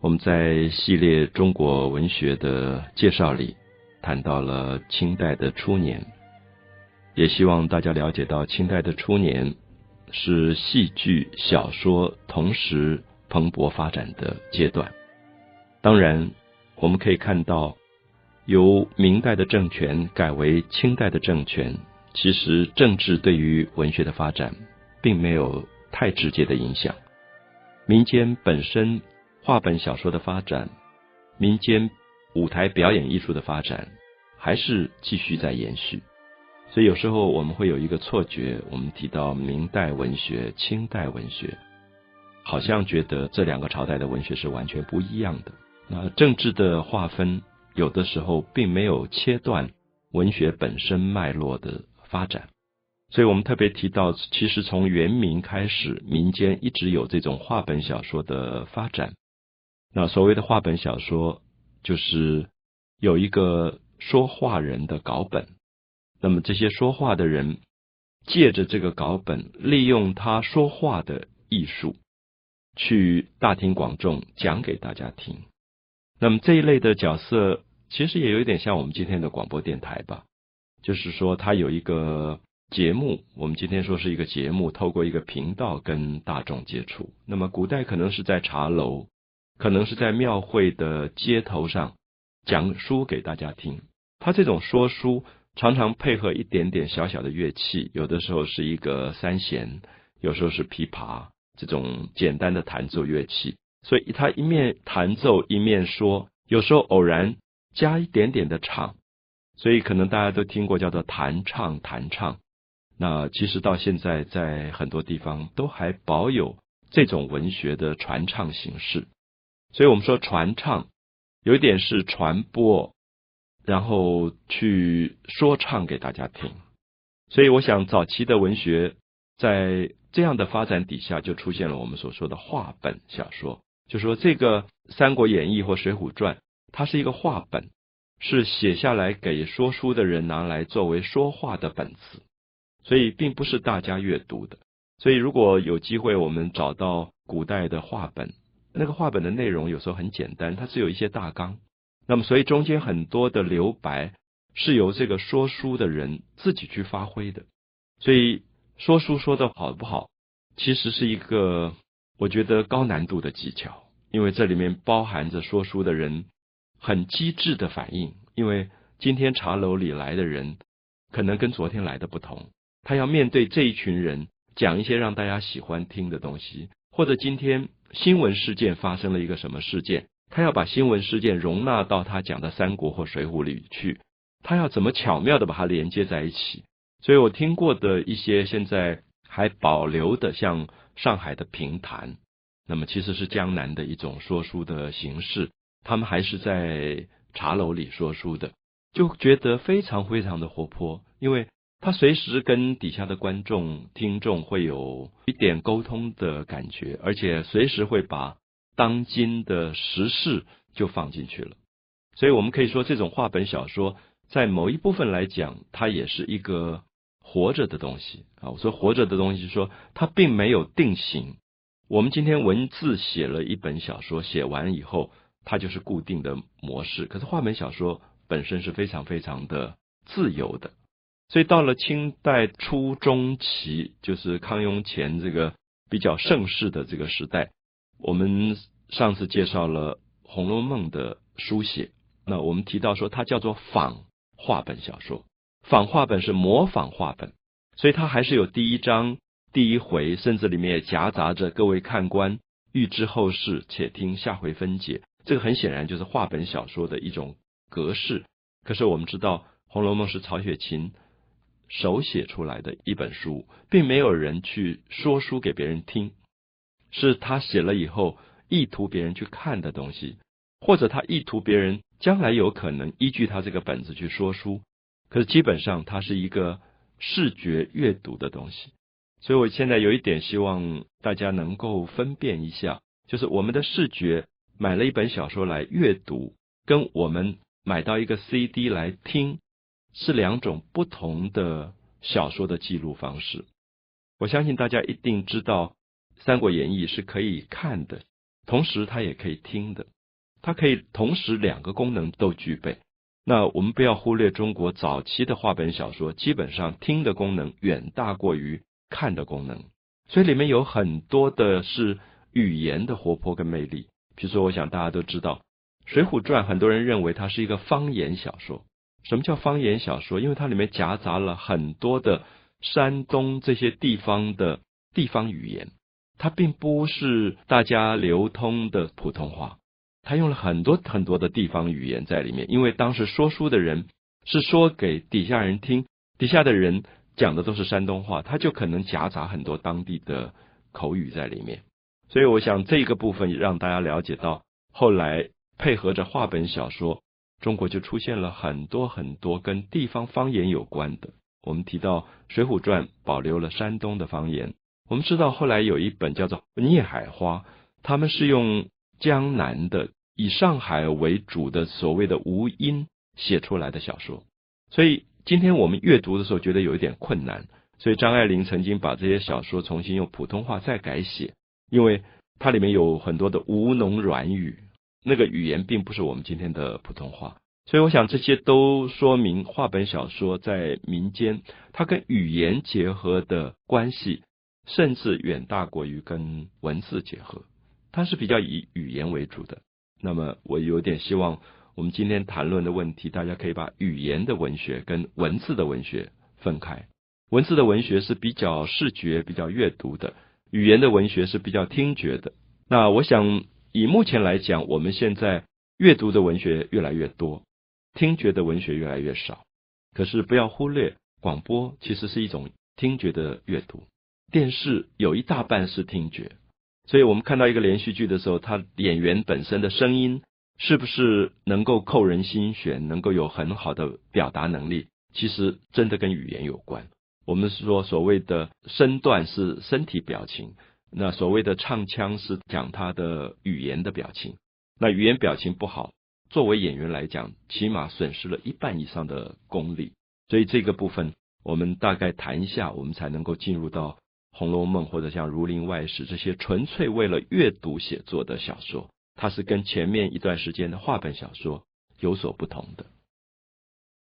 我们在系列中国文学的介绍里，谈到了清代的初年，也希望大家了解到清代的初年是戏剧、小说同时蓬勃发展的阶段。当然，我们可以看到，由明代的政权改为清代的政权，其实政治对于文学的发展并没有太直接的影响，民间本身。话本小说的发展，民间舞台表演艺术的发展，还是继续在延续。所以有时候我们会有一个错觉，我们提到明代文学、清代文学，好像觉得这两个朝代的文学是完全不一样的。那政治的划分，有的时候并没有切断文学本身脉络的发展。所以我们特别提到，其实从元明开始，民间一直有这种话本小说的发展。那所谓的话本小说，就是有一个说话人的稿本，那么这些说话的人借着这个稿本，利用他说话的艺术，去大庭广众讲给大家听。那么这一类的角色，其实也有一点像我们今天的广播电台吧，就是说他有一个节目，我们今天说是一个节目，透过一个频道跟大众接触。那么古代可能是在茶楼。可能是在庙会的街头上讲书给大家听。他这种说书常常配合一点点小小的乐器，有的时候是一个三弦，有时候是琵琶这种简单的弹奏乐器。所以他一面弹奏一面说，有时候偶然加一点点的唱。所以可能大家都听过叫做弹唱弹唱。那其实到现在在很多地方都还保有这种文学的传唱形式。所以我们说传唱，有一点是传播，然后去说唱给大家听。所以我想，早期的文学在这样的发展底下，就出现了我们所说的话本小说。就说这个《三国演义》或《水浒传》，它是一个话本，是写下来给说书的人拿来作为说话的本子，所以并不是大家阅读的。所以如果有机会，我们找到古代的话本。那个话本的内容有时候很简单，它是有一些大纲，那么所以中间很多的留白是由这个说书的人自己去发挥的。所以说书说的好不好，其实是一个我觉得高难度的技巧，因为这里面包含着说书的人很机智的反应。因为今天茶楼里来的人可能跟昨天来的不同，他要面对这一群人讲一些让大家喜欢听的东西，或者今天。新闻事件发生了一个什么事件？他要把新闻事件容纳到他讲的三国或水浒里去，他要怎么巧妙的把它连接在一起？所以我听过的一些现在还保留的，像上海的评弹，那么其实是江南的一种说书的形式，他们还是在茶楼里说书的，就觉得非常非常的活泼，因为。他随时跟底下的观众、听众会有一点沟通的感觉，而且随时会把当今的时事就放进去了。所以我们可以说，这种话本小说在某一部分来讲，它也是一个活着的东西啊。我说活着的东西，说它并没有定型。我们今天文字写了一本小说，写完以后，它就是固定的模式。可是话本小说本身是非常非常的自由的。所以到了清代初中期，就是康雍乾这个比较盛世的这个时代，我们上次介绍了《红楼梦》的书写，那我们提到说它叫做仿话本小说，仿话本是模仿话本，所以它还是有第一章、第一回，甚至里面也夹杂着各位看官欲知后事，且听下回分解。这个很显然就是话本小说的一种格式。可是我们知道，《红楼梦》是曹雪芹。手写出来的一本书，并没有人去说书给别人听，是他写了以后意图别人去看的东西，或者他意图别人将来有可能依据他这个本子去说书。可是基本上它是一个视觉阅读的东西，所以我现在有一点希望大家能够分辨一下，就是我们的视觉买了一本小说来阅读，跟我们买到一个 CD 来听。是两种不同的小说的记录方式。我相信大家一定知道，《三国演义》是可以看的，同时它也可以听的，它可以同时两个功能都具备。那我们不要忽略中国早期的话本小说，基本上听的功能远大过于看的功能，所以里面有很多的是语言的活泼跟魅力。比如说，我想大家都知道《水浒传》，很多人认为它是一个方言小说。什么叫方言小说？因为它里面夹杂了很多的山东这些地方的地方语言，它并不是大家流通的普通话。它用了很多很多的地方语言在里面，因为当时说书的人是说给底下人听，底下的人讲的都是山东话，他就可能夹杂很多当地的口语在里面。所以，我想这个部分让大家了解到，后来配合着话本小说，中国就出现了很多很多跟地方方言有关的。我们提到《水浒传》保留了山东的方言，我们知道后来有一本叫做《孽海花》，他们是用江南的。以上海为主的所谓的吴音写出来的小说，所以今天我们阅读的时候觉得有一点困难。所以张爱玲曾经把这些小说重新用普通话再改写，因为它里面有很多的吴侬软语，那个语言并不是我们今天的普通话。所以我想这些都说明话本小说在民间它跟语言结合的关系，甚至远大过于跟文字结合，它是比较以语言为主的。那么，我有点希望，我们今天谈论的问题，大家可以把语言的文学跟文字的文学分开。文字的文学是比较视觉、比较阅读的；语言的文学是比较听觉的。那我想，以目前来讲，我们现在阅读的文学越来越多，听觉的文学越来越少。可是，不要忽略，广播其实是一种听觉的阅读，电视有一大半是听觉。所以我们看到一个连续剧的时候，他演员本身的声音是不是能够扣人心弦，能够有很好的表达能力，其实真的跟语言有关。我们是说所谓的身段是身体表情，那所谓的唱腔是讲他的语言的表情。那语言表情不好，作为演员来讲，起码损失了一半以上的功力。所以这个部分我们大概谈一下，我们才能够进入到。《红楼梦》或者像《儒林外史》这些纯粹为了阅读写作的小说，它是跟前面一段时间的话本小说有所不同的。